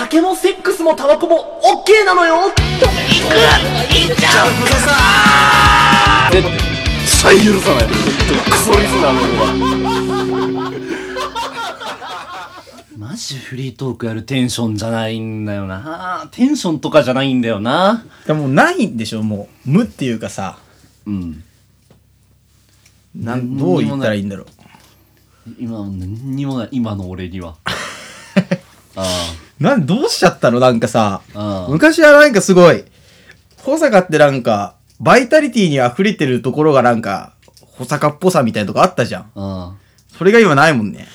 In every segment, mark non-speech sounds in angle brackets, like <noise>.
酒もセックスもタバコも OK なのよ。行く行っちゃう。くさ絶対許さない。クソリスナーのマジフリートークやるテンションじゃないんだよな。テンションとかじゃないんだよな。でもないんでしょもう。無っていうかさ。うん。なんどう言ったらいいんだろう。今は何にもない。今の俺には。<laughs> あなんどうしちゃったの？なんかさ。あああ昔はなんかすごい保坂ってなんかバイタリティに溢れてるところがなんか保坂っぽさみたいなとこあったじゃん。ああそれが今ないもんね。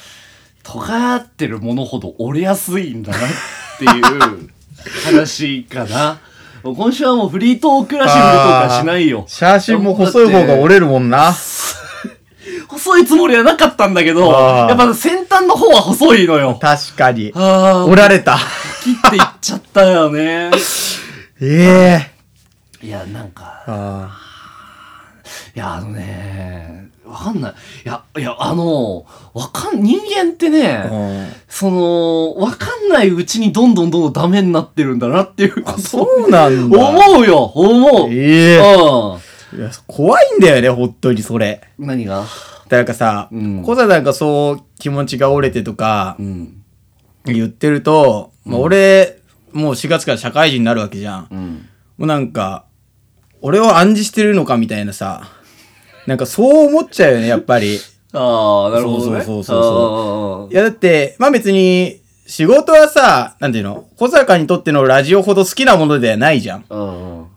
尖ってるものほど折れやすいんだなっていう話かな。<laughs> 今週はもうフリートークらしいフリートークはしないよ。写真も細い方が折れるもんな <laughs> 細いつもりはなかったんだけど、やっぱ先端の方は細いのよ。確かに。ああ、折られた。切っていっちゃったよね。<laughs> ええ。いや、なんか、あいや、あのね、わかんない。いや、いや、あの、わかん、人間ってね、その、わかんないうちにどんどんどんどんダメになってるんだなっていうことをそうなんだ。思うよ、思う。ええ。ういや怖いんだよね本当にそれ。ん。何が？だからさ、うんこさなんかそう気持ちが折れてとかうん。言ってると、まあ、俺、もう4月から社会人になるわけじゃん。うん。もうなんか、俺を暗示してるのかみたいなさ、なんかそう思っちゃうよね、やっぱり。<laughs> ああ、なるほどね。そうそうそうそそいやだって、まあ別に、仕事はさ、なんていうの小坂にとってのラジオほど好きなものではないじゃん。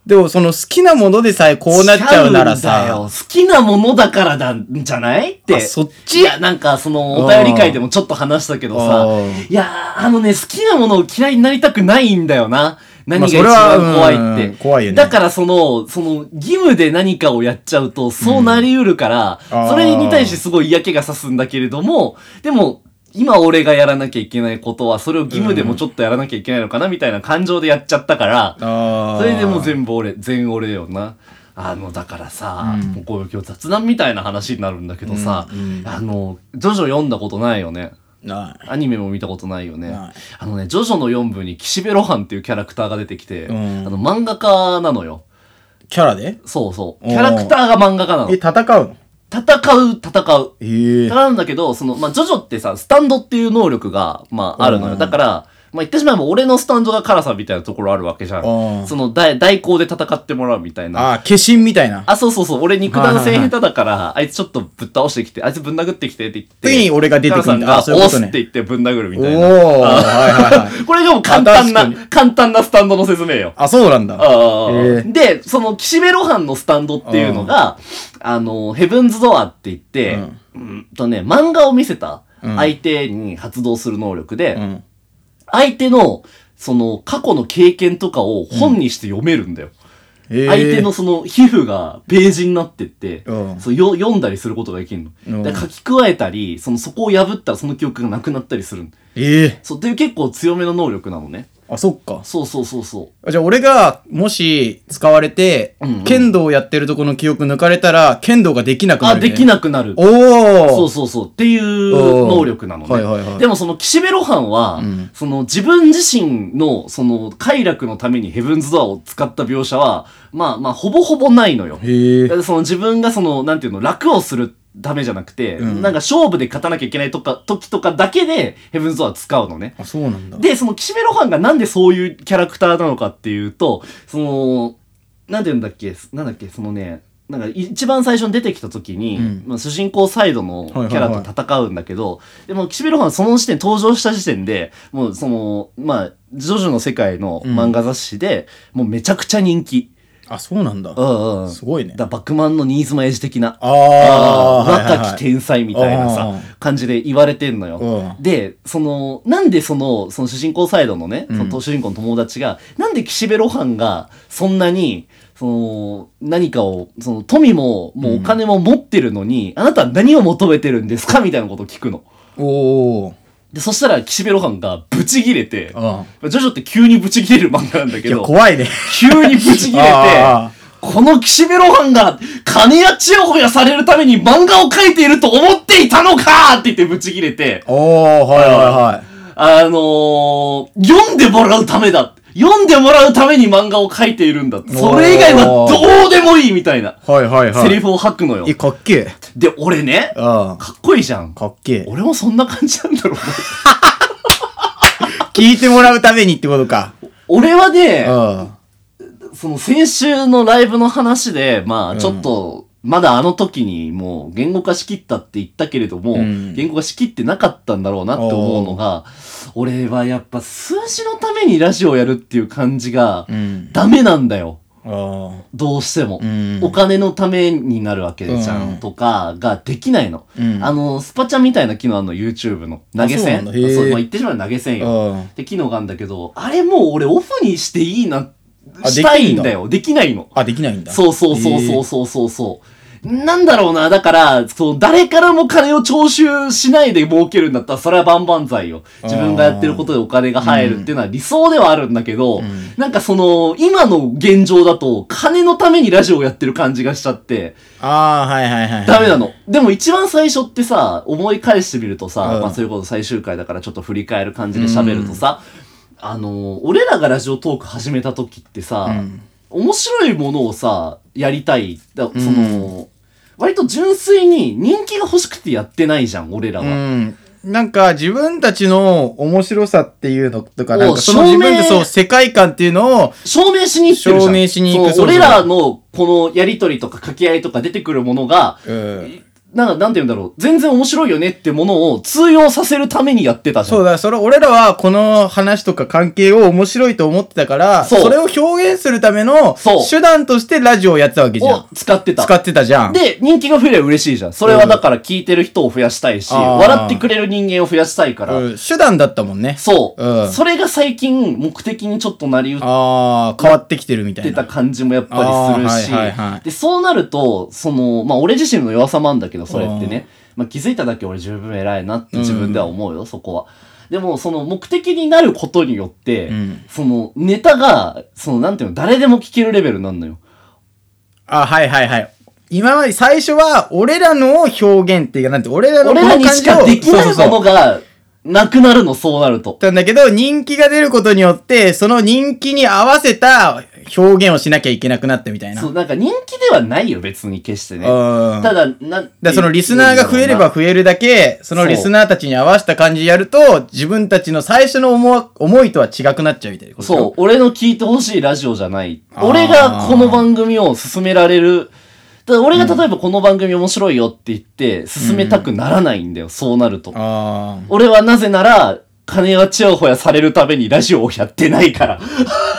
う。うんうん。でもその好きなものでさえこうなっちゃうなら違うんだよさ、好きなものだからなんじゃないって。あそっち？いや、なんかその、お便り会でもちょっと話したけどさいや、あのね、好きなものを嫌いになりたくないんだよな。何が一それは番怖いって。うん怖いよねだからその、その、義務で何かをやっちゃうと、そうなりうるから、あーそれに対してすごい嫌気がさすんだけれども、でも、今俺がやらなきゃいけないことは、それを義務でもちょっとやらなきゃいけないのかな、みたいな感情でやっちゃったから、あそれでもう全全部俺、全俺よな。あの、だからさ、うんもうこういう今日雑談みたいな話になるんだけどさ、うんうんあの、ジョジョ読んだことないよね。なアニメも見たことないよね。あのね、ジョジョの4部に岸辺露伴っていうキャラクターが出てきて、うんあの、漫画家なのよ。キャラで？そうそう。キャラクターが漫画家なのえ、。戦うの？戦う、戦う。ええなんだけど、その、まあ、ジョジョってさ、スタンドっていう能力が、まあ、あるのよ。うんだから、まあ、言ってしまえば俺のスタンドが辛さみたいなところあるわけじゃうんん。その、代、代行で戦ってもらうみたいな。ああ、化身みたいな。あ、そうそうそう。俺肉弾戦下手だから、あいつちょっとぶっ倒してきて、あいつぶん殴ってきてって言って。次に俺が出てくるんだ母さんが押すって言ってぶん殴るみおおたいな。ーはいはいはい。<laughs> これがもう簡単な簡単なスタンドの説明よ。あ、そうなんだ。あで、その、岸辺露伴のスタンドっていうのが、あの、ヘブンズドアって言って、うんとね、漫画を見せたうん相手に発動する能力で、うん。相手の、その、過去の経験とかを本にして読めるんだよ。ええ相手のその皮膚がページになってって、うんそうよ読んだりすることができるの。うんで書き加えたり、そのそこを破ったらその記憶がなくなったりするの。ええそう、っていう結構強めの能力なのね。あ、そっか。そうそうそうそう。じゃあ俺が、もし、使われてうんうん、剣道をやってるとこの記憶抜かれたら、剣道ができなくなあ、る、ね。できなくなる。おおそうそうそう。っていう能力なのね。はいはいはいでもその岸辺露伴は、うんその自分自身のその快楽のためにヘブンズドアを使った描写は、まあまあほぼほぼないのよ。へえ。その自分がその、なんていうの、楽をするためじゃなくて、うんなんか勝負で勝たなきゃいけないとか、時とかだけでヘブンズドア使うのね。あ、そうなんだ。で、その岸辺露伴がなんでそういうキャラクターなのかっていうと、その、なんて言うんだっけ、なんだっけ、そのね、なんか一番最初に出てきた時に、うんまあ、主人公サイドのキャラと戦うんだけど、でも岸辺露伴はその時点、登場した時点で、もうその、まあ、ジョジョの世界の漫画雑誌で、もうめちゃくちゃ人気。あ、そうなんだ。うんうん。すごいね。だバックマンの新妻エイジ的な。ああ、若き天才みたいなあさー、感じで言われてんのよ。うんで、その、なんでその、その主人公サイドのね、うんその主人公の友達が、なんで岸辺露伴が、そんなに、その、何かを、その、富も、もうお金も持ってるのに、あなたは何を求めてるんですか？みたいなことを聞くの。おお。で、そしたら岸辺露伴がブチギレて、うん。ジョジョって急にブチギレる漫画なんだけいや、ど、怖いね。急にブチギレて、あこの岸辺露伴が金やちやほやされるために漫画を描いていると思っていたのかって言ってブチギレて、おおはいはいはい。あのー、読んでもらうためだ。読んでもらうために漫画を描いているんだ。それ以外はどうでもいいみたいな。はいはいはい。セリフを吐くのよえ、。かっけえ。で、俺ね、あかっこいいじゃん。かっけえ。俺もそんな感じなんだろうな。<laughs> 聞いてもらうためにってことか。俺はね、うん。その先週のライブの話で、まあちょっと、まだあの時にもう言語化しきったって言ったけれども、うん言語化しきってなかったんだろうなって思うのが、俺はやっぱ数字のためにラジオをやるっていう感じがうん。ダメなんだよ。あどうしても。うんお金のためになるわけじゃん、うんとかができないの。うんあの、スパチャみたいな機能あるの？YouTube の。投げ銭あそうまあ、言ってしまえば投げ銭よ。あ。って機能があるんだけど、あれもう俺オフにしていいな、あしたいんだよ。できないの。あ、できないんだ。そうそうそうそうそうそうそう。なんだろうな。だから、そう、誰からも金を徴収しないで儲けるんだったら、それは万々歳よ。自分がやってることでお金が入るっていうのは理想ではあるんだけど、んなんかその、今の現状だと、金のためにラジオをやってる感じがしちゃって、ああ、はいはいはい。ダメなの。でも一番最初ってさ、思い返してみるとさ、うんまあそういうこと最終回だからちょっと振り返る感じで喋るとさ、あの、俺らがラジオトーク始めた時ってさ、うん面白いものをさ、やりたい。だその、割と純粋に人気が欲しくてやってないじゃん、俺らは。うん。なんか自分たちの面白さっていうのとか、をなんかその自分でそう世界観っていうのを、証明しに行ってるじゃん。証明しに行く俺らのこのやりとりとか掛け合いとか出てくるものが、うんなんか、なんて言うんだろう。全然面白いよねってものを通用させるためにやってたじゃん。そうだ、それ、俺らはこの話とか関係を面白いと思ってたから、そうそれを表現するための手段としてラジオをやってたわけじゃをん。使ってた。使ってたじゃん。で、人気が増えれば嬉しいじゃん。それはだから聞いてる人を増やしたいし、あー笑ってくれる人間を増やしたいから。うん手段だったもんね。そう、うんそれが最近目的にちょっとなりうっああ、変わってきてるみたいな。てた感じもやっぱりするし、はいはいはいで、そうなると、その、まあ俺自身の弱さもあるんだけど、それってね。まあ気づいただけ俺十分偉いなって自分では思うよ、そこは。でも、その目的になることによって、うんそのネタが、そのなんていうの、誰でも聞けるレベルになるのよ。あ、はいはいはい。今まで最初は、俺らの表現っていうか、なんて、俺らの俺らにしかできないものがなくなるの、そうなると。なんだけど、人気が出ることによって、その人気に合わせた表現をしなきゃいけなくなったみたいな。そう、なんか人気ではないよ、別に決してね。うんただ、な、だだそのリスナーが増えれば増えるだけ、そのリスナーたちに合わせた感じでやると、自分たちの最初の思わ思いとは違くなっちゃうみたいなことそう、俺の聞いてほしいラジオじゃない。俺がこの番組を進められる。だ俺が例えばこの番組面白いよって言って、進めたくならないんだよ、そうなると。あ俺はなぜなら、金はちやほやされるためにラジオをやってないから。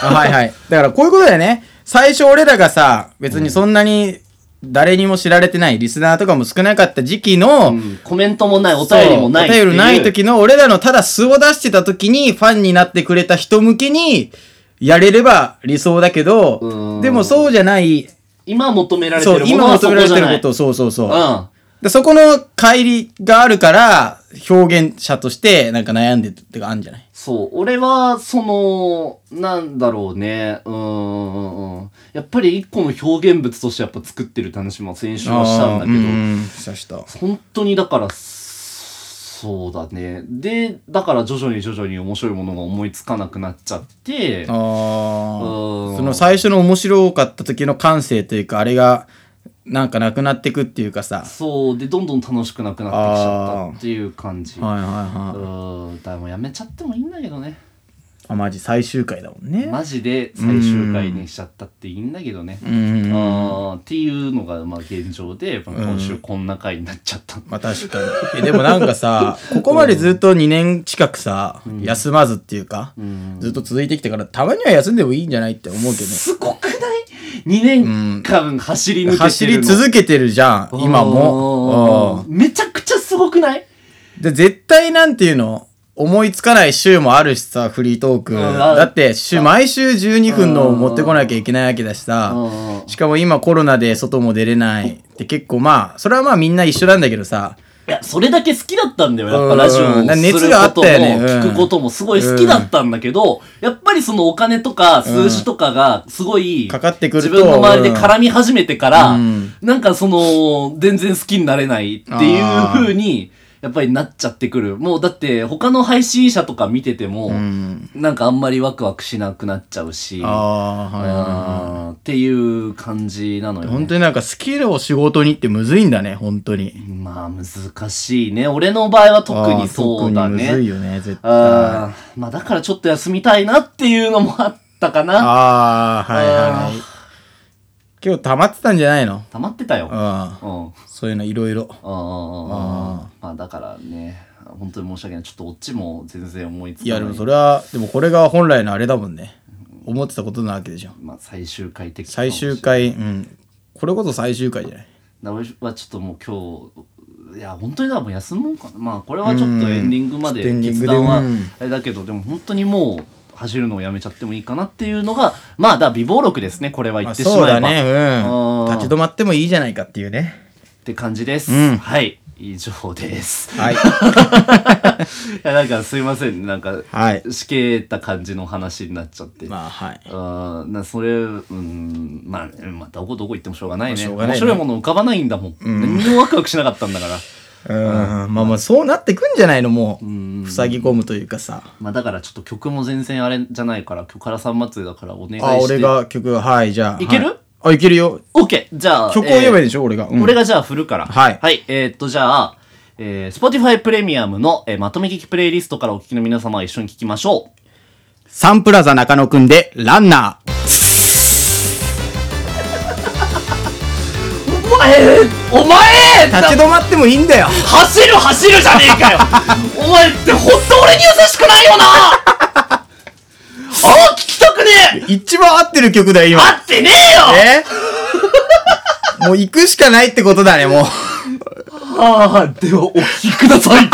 あ。はいはい。だからこういうことだよね。最初俺らがさ、別にそんなに誰にも知られてない、リスナーとかも少なかった時期の、うんコメントもない、お便りもないお便りない時の俺らのただ素を出してた時にファンになってくれた人向けにやれれば理想だけうど、んでもそうじゃない、今求められてるものはそ求められ。てることを、そうそうそう。うん。でそこの乖離があるから、表現者としてなんか悩んでるってかあるんじゃない？そう。俺は、その、なんだろうね。うーんうんうん。やっぱり一個の表現物としてやっぱ作ってるって話も先週はしたんだけど、んしたした。本当にだから、そうだね。で、だから徐々に徐々に面白いものが思いつかなくなっちゃって、あうんあ。その最初の面白かった時の感性というか、あれが、なんかなくなってくっていうかさ。そう。で、どんどん楽しくなくなってきちゃったっていう感じ。はいはいはい。うん。だからもうやめちゃってもいいんだけどね。あ、マジ最終回だもんね。マジで最終回にしちゃったっていいんだけどね。うん。あーっていうのがまあ現状で、まあ今週こんな回になっちゃった。まあ確かに。<laughs> え、でもなんかさ、ここまでずっと2年近くさ、休まずっていうか、うんずっと続いてきたから、たまには休んでもいいんじゃないって思うけど。すごくない ?2 年間走り抜けてるの。走り続けてるじゃん、今も。うんめちゃくちゃすごくない？うんで、絶対なんていうの？思いつかない週もあるしさ、フリートーク。うん。だって、週、毎週12分のを持ってこなきゃいけないわけだしさ。うん。しかも今コロナで外も出れない。で、結構まあ、それはまあみんな一緒なんだけどさ。いや、それだけ好きだったんだよ。やっぱラジオも、があったよね。うん。聞くこともすごい好きだったんだけど、やっぱりそのお金とか数字とかがすごい、かかってくると自分の周りで絡み始めてから、うん。なんかその、全然好きになれないっていう風に、やっぱりなっちゃってくる。もうだって他の配信者とか見てても、うん。なんかあんまりワクワクしなくなっちゃうし、あっていう感じなのい。よ、ね。本当になんかスキルを仕事にってむずいんだね、本当に。まあ難しいね。俺の場合は特にそうだあー特にむずいね。よね、絶対。あーまあだからちょっと休みたいなっていうのもあったかな。ああ、はいあはい。今日溜まってたんじゃないの？溜まってたよ。う。うんん。そういうのいろいろ。ああまあだからね、本当に申し訳ない。ちょっとオチも全然思いつかない。いや、でもそれは、でもこれが本来のあれだもんね。思ってたことなわけでしょ。まあ最終回的最終回、うん。これこそ最終回じゃない？だから俺はちょっともう今日、いや、本当にだからもう休もうかな。まあこれはちょっとエンディングまでうんエンディングで決断はうんあれだけど、でも本当にもう走るのをやめちゃってもいいかなっていうのが、まあだから美貌録ですね。これは言あってしまえば。そうだね、うん。立ち止まってもいいじゃないかっていうね。って感じです。うんはい。以上です。はい。<laughs> いや、なんかすいません。なんか、はい。しけた感じの話になっちゃって。まあ、はい。あーなそれ、うん、まあ、まあ、どこどこ行ってもしょうがないね。まあしょうがないね面白いもの浮かばないんだもん。何にもワクワクしなかったんだから。うん。まあまあ、そうなってくんじゃないのもんう。塞ぎ込むというかさ。まあ、だからちょっと曲も全然あれじゃないから、今日からさん祭りだからお願いして。あ、俺。が曲、はい、じゃあ。いける？はいあ、いけるよ。OK! じゃあ。曲を言えばいいいでしょ、俺が。うん俺がじゃあ振るから。はいはい。えーっと、じゃあ、えー、Spotify プレミアムの、えーまとめ聞きプレイリストからお聞きの皆様は一緒に聞きましょう。サンプラザ中野くんで、ランナー。前お前立ち止まってもいいんだよ。走る走るじゃねえかよ <laughs> お前ってほんと俺に優しくないよなああ聞きたくねえ一番合ってる曲だよ、今。合ってねえよえ？もう行くしかないってことだね、もう。ああ、ではお聞きください